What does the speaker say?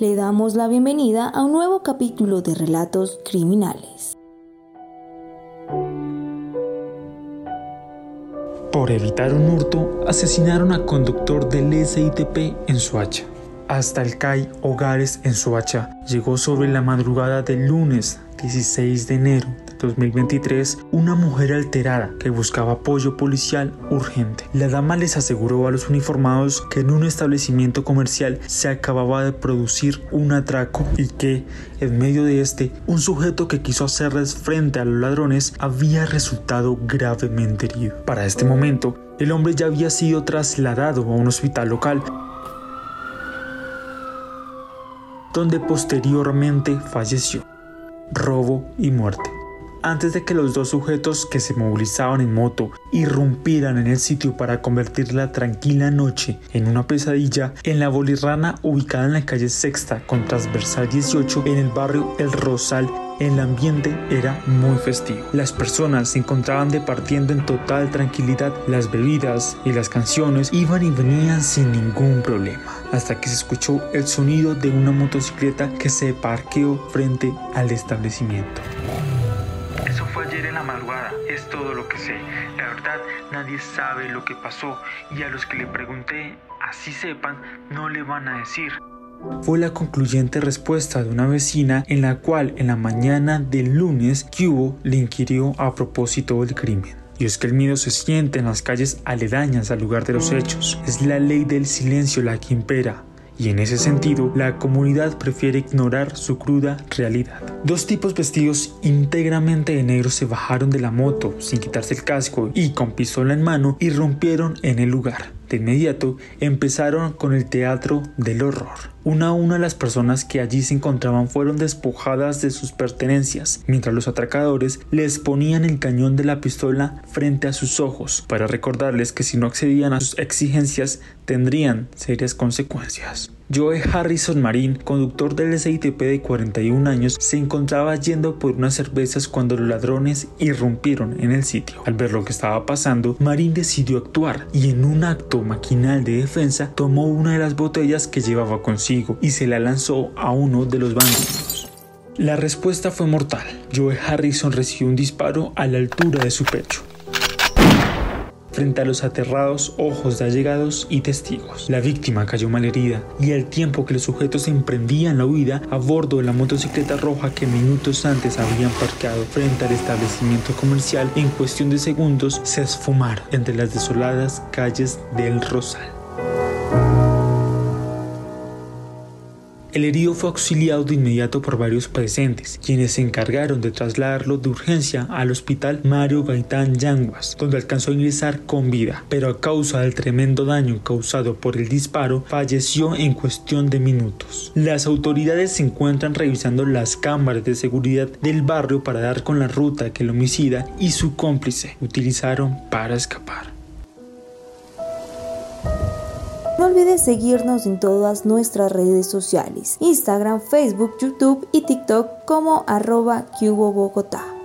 le damos la bienvenida a un nuevo capítulo de Relatos Criminales. Por evitar un hurto, asesinaron a conductor del SITP en Suacha. Hasta el CAI Hogares en Suacha llegó sobre la madrugada del lunes 16 de enero 2023 una mujer alterada que buscaba apoyo policial urgente. La dama les aseguró a los uniformados que en un establecimiento comercial se acababa de producir un atraco y que, en medio de este, un sujeto que quiso hacerles frente a los ladrones había resultado gravemente herido. Para este momento, el hombre ya había sido trasladado a un hospital local donde posteriormente falleció. Robo y muerte antes de que los dos sujetos que se movilizaban en moto irrumpieran en el sitio para convertir la tranquila noche en una pesadilla, en la bolirrana ubicada en la calle Sexta con transversal 18 en el barrio El Rosal, el ambiente era muy festivo. Las personas se encontraban departiendo en total tranquilidad. Las bebidas y las canciones iban y venían sin ningún problema, hasta que se escuchó el sonido de una motocicleta que se parqueó frente al establecimiento ayer en la madrugada, es todo lo que sé. La verdad, nadie sabe lo que pasó y a los que le pregunté, así sepan, no le van a decir. Fue la concluyente respuesta de una vecina en la cual en la mañana del lunes Cubo le inquirió a propósito del crimen. Y es que el miedo se siente en las calles aledañas al lugar de los hechos. Es la ley del silencio la que impera y en ese sentido la comunidad prefiere ignorar su cruda realidad. Dos tipos vestidos íntegramente de negro se bajaron de la moto sin quitarse el casco y con pistola en mano irrumpieron en el lugar. De inmediato empezaron con el teatro del horror. Una a una las personas que allí se encontraban fueron despojadas de sus pertenencias, mientras los atracadores les ponían el cañón de la pistola frente a sus ojos para recordarles que si no accedían a sus exigencias tendrían serias consecuencias. Joe Harrison Marín, conductor del SITP de 41 años, se encontraba yendo por unas cervezas cuando los ladrones irrumpieron en el sitio. Al ver lo que estaba pasando, Marín decidió actuar y en un acto maquinal de defensa tomó una de las botellas que llevaba consigo y se la lanzó a uno de los bandidos. La respuesta fue mortal. Joe Harrison recibió un disparo a la altura de su pecho frente a los aterrados ojos de allegados y testigos. La víctima cayó malherida y al tiempo que los sujetos emprendían la huida a bordo de la motocicleta roja que minutos antes habían parqueado frente al establecimiento comercial, en cuestión de segundos se esfumaron entre las desoladas calles del Rosal. El herido fue auxiliado de inmediato por varios presentes, quienes se encargaron de trasladarlo de urgencia al hospital Mario Gaitán Yanguas, donde alcanzó a ingresar con vida, pero a causa del tremendo daño causado por el disparo, falleció en cuestión de minutos. Las autoridades se encuentran revisando las cámaras de seguridad del barrio para dar con la ruta que el homicida y su cómplice utilizaron para escapar. No olvides seguirnos en todas nuestras redes sociales, Instagram, Facebook, YouTube y TikTok como arroba Bogotá.